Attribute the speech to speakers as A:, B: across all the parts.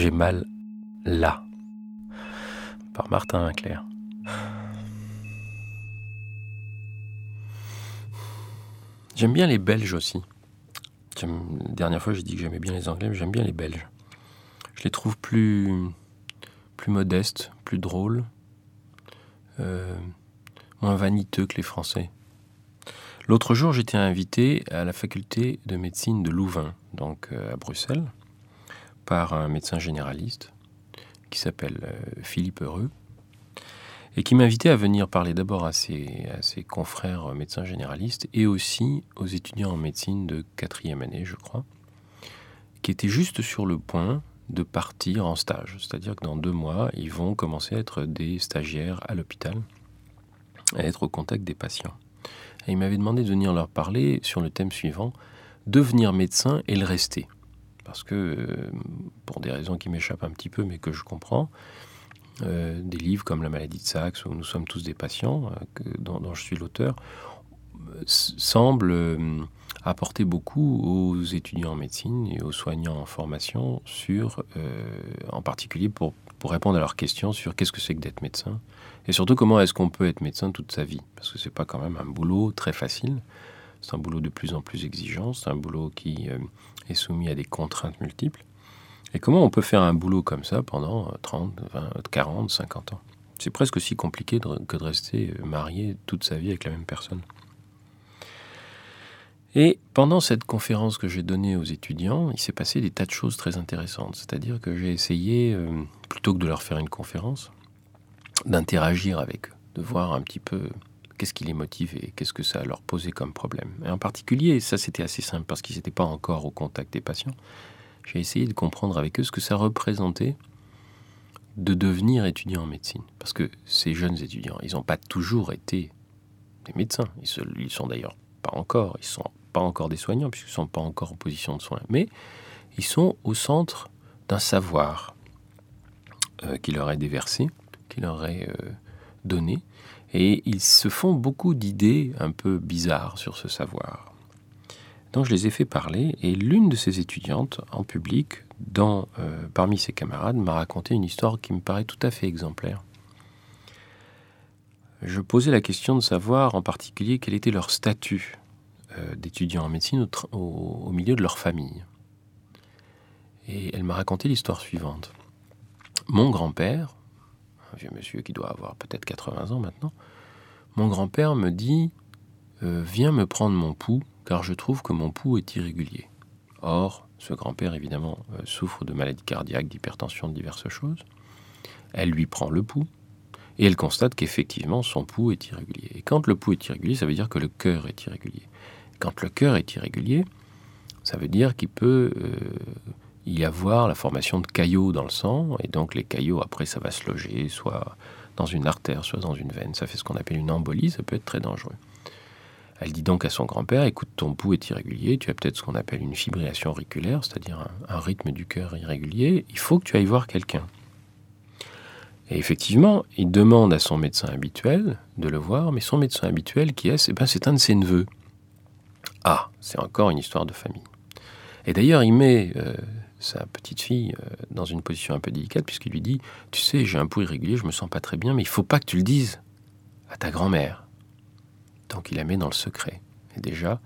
A: J'ai mal là. Par Martin Winkler. J'aime bien les Belges aussi. La dernière fois, j'ai dit que j'aimais bien les Anglais, mais j'aime bien les Belges. Je les trouve plus, plus modestes, plus drôles, euh, moins vaniteux que les Français. L'autre jour, j'étais invité à la faculté de médecine de Louvain, donc euh, à Bruxelles, par un médecin généraliste qui s'appelle euh, Philippe Heureux, et qui m'invitait à venir parler d'abord à ses, à ses confrères médecins généralistes et aussi aux étudiants en médecine de quatrième année, je crois, qui étaient juste sur le point de partir en stage. C'est-à-dire que dans deux mois, ils vont commencer à être des stagiaires à l'hôpital, à être au contact des patients. Et il m'avait demandé de venir leur parler sur le thème suivant, devenir médecin et le rester. Parce que, euh, pour des raisons qui m'échappent un petit peu, mais que je comprends, euh, des livres comme La maladie de Saxe, où nous sommes tous des patients, euh, dont, je suis l'auteur, semblent apporter beaucoup aux étudiants en médecine et aux soignants en formation sur, en particulier pour, pour répondre à leurs questions sur qu'est-ce que c'est que d'être médecin, et surtout, comment est-ce qu'on peut être médecin toute sa vie Parce que c'est pas quand même un boulot très facile. C'est un boulot de plus en plus exigeant. C'est un boulot qui euh, est soumis à des contraintes multiples. Et comment on peut faire un boulot comme ça pendant 30, 20, 40, 50 ans? C'est presque aussi compliqué que de rester euh, marié toute sa vie avec la même personne. Et pendant cette conférence que j'ai donnée aux étudiants, il s'est passé des tas de choses très intéressantes. C'est-à-dire que j'ai essayé, euh, plutôt que de leur faire une conférence, d'interagir avec eux, de voir un petit peu qu'est-ce qui les motive et qu'est-ce que ça leur posait comme problème. Et en particulier, ça c'était assez simple parce qu'ils n'étaient pas encore au contact des patients, j'ai essayé de comprendre avec eux ce que ça représentait de devenir étudiant en médecine. Parce que ces jeunes étudiants, ils n'ont pas toujours été des médecins. Ils, ne sont d'ailleurs pas encore. Ils sont pas encore des soignants puisqu'ils ne sont pas encore en position de soins. Mais ils sont au centre d'un savoir euh, qui leur est déversé qu'il aurait euh, donné. Et ils se font beaucoup d'idées un peu bizarres sur ce savoir. Donc je les ai fait parler et l'une de ces étudiantes en public, dans, euh, parmi ses camarades, m'a raconté une histoire qui me paraît tout à fait exemplaire. Je posais la question de savoir en particulier quel était leur statut euh, d'étudiant en médecine au, au, milieu de leur famille. Et elle m'a raconté l'histoire suivante. Mon grand-père, un vieux monsieur qui doit avoir peut-être 80 ans maintenant, mon grand-père me dit euh, Viens me prendre mon pouls, car je trouve que mon pouls est irrégulier. Or, ce grand-père, évidemment, euh, souffre de maladies cardiaques, d'hypertension, de diverses choses. Elle lui prend le pouls, et elle constate qu'effectivement, son pouls est irrégulier. Et quand le pouls est irrégulier, ça veut dire que le cœur est irrégulier. Quand le cœur est irrégulier, ça veut dire qu'il peut euh, y avoir la formation de caillots dans le sang, et donc les caillots, après, ça va se loger, soit dans une artère, soit dans une veine. Ça fait ce qu'on appelle une embolie, ça peut être très dangereux. Elle dit donc à son grand-père, écoute, ton pouls est irrégulier, tu as peut-être ce qu'on appelle une fibrillation auriculaire, c'est-à-dire un, rythme du cœur irrégulier, il faut que tu ailles voir quelqu'un. Et effectivement, il demande à son médecin habituel de le voir, mais son médecin habituel, qui est, eh ben, c'est un de ses neveux. Ah, c'est encore une histoire de famille. Et d'ailleurs, il met euh, sa petite fille euh, dans une position un peu délicate puisqu'il lui dit Tu sais, j'ai un pouls irrégulier, je me sens pas très bien, mais il faut pas que tu le dises à ta grand-mère. Donc il la met dans le secret. Et déjà,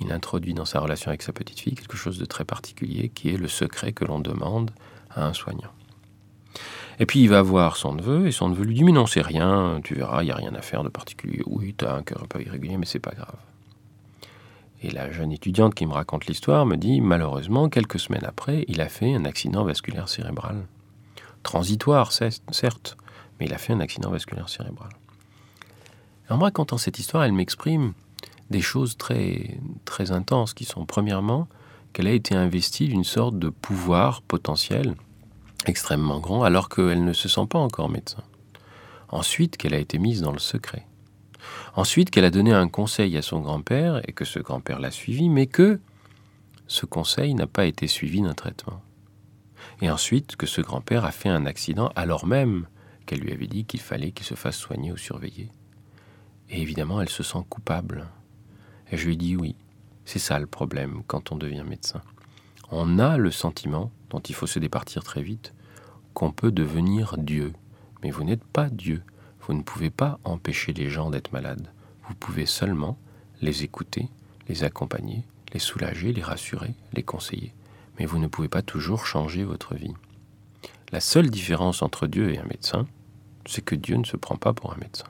A: il introduit dans sa relation avec sa petite fille quelque chose de très particulier qui est le secret que l'on demande à un soignant. Et puis il va voir son neveu et son neveu lui dit Mais non, c'est rien, tu verras, il n'y a rien à faire de particulier. Oui, tu as un cœur un peu irrégulier, mais c'est pas grave. Et la jeune étudiante qui me raconte l'histoire me dit, malheureusement, quelques semaines après, il a fait un accident vasculaire cérébral. Transitoire, certes, mais il a fait un accident vasculaire cérébral. En me racontant cette histoire, elle m'exprime des choses très, très intenses qui sont, premièrement, qu'elle a été investie d'une sorte de pouvoir potentiel extrêmement grand alors qu'elle ne se sent pas encore médecin. Ensuite, qu'elle a été mise dans le secret. Ensuite, qu'elle a donné un conseil à son grand-père et que ce grand-père l'a suivi, mais que ce conseil n'a pas été suivi d'un traitement. Et ensuite, que ce grand-père a fait un accident alors même qu'elle lui avait dit qu'il fallait qu'il se fasse soigner ou surveiller. Et évidemment, elle se sent coupable. Et je lui dis oui, c'est ça le problème quand on devient médecin. On a le sentiment, dont il faut se départir très vite, qu'on peut devenir Dieu. Mais vous n'êtes pas Dieu. Vous ne pouvez pas empêcher les gens d'être malades. Vous pouvez seulement les écouter, les accompagner, les soulager, les rassurer, les conseiller. Mais vous ne pouvez pas toujours changer votre vie. La seule différence entre Dieu et un médecin, c'est que Dieu ne se prend pas pour un médecin.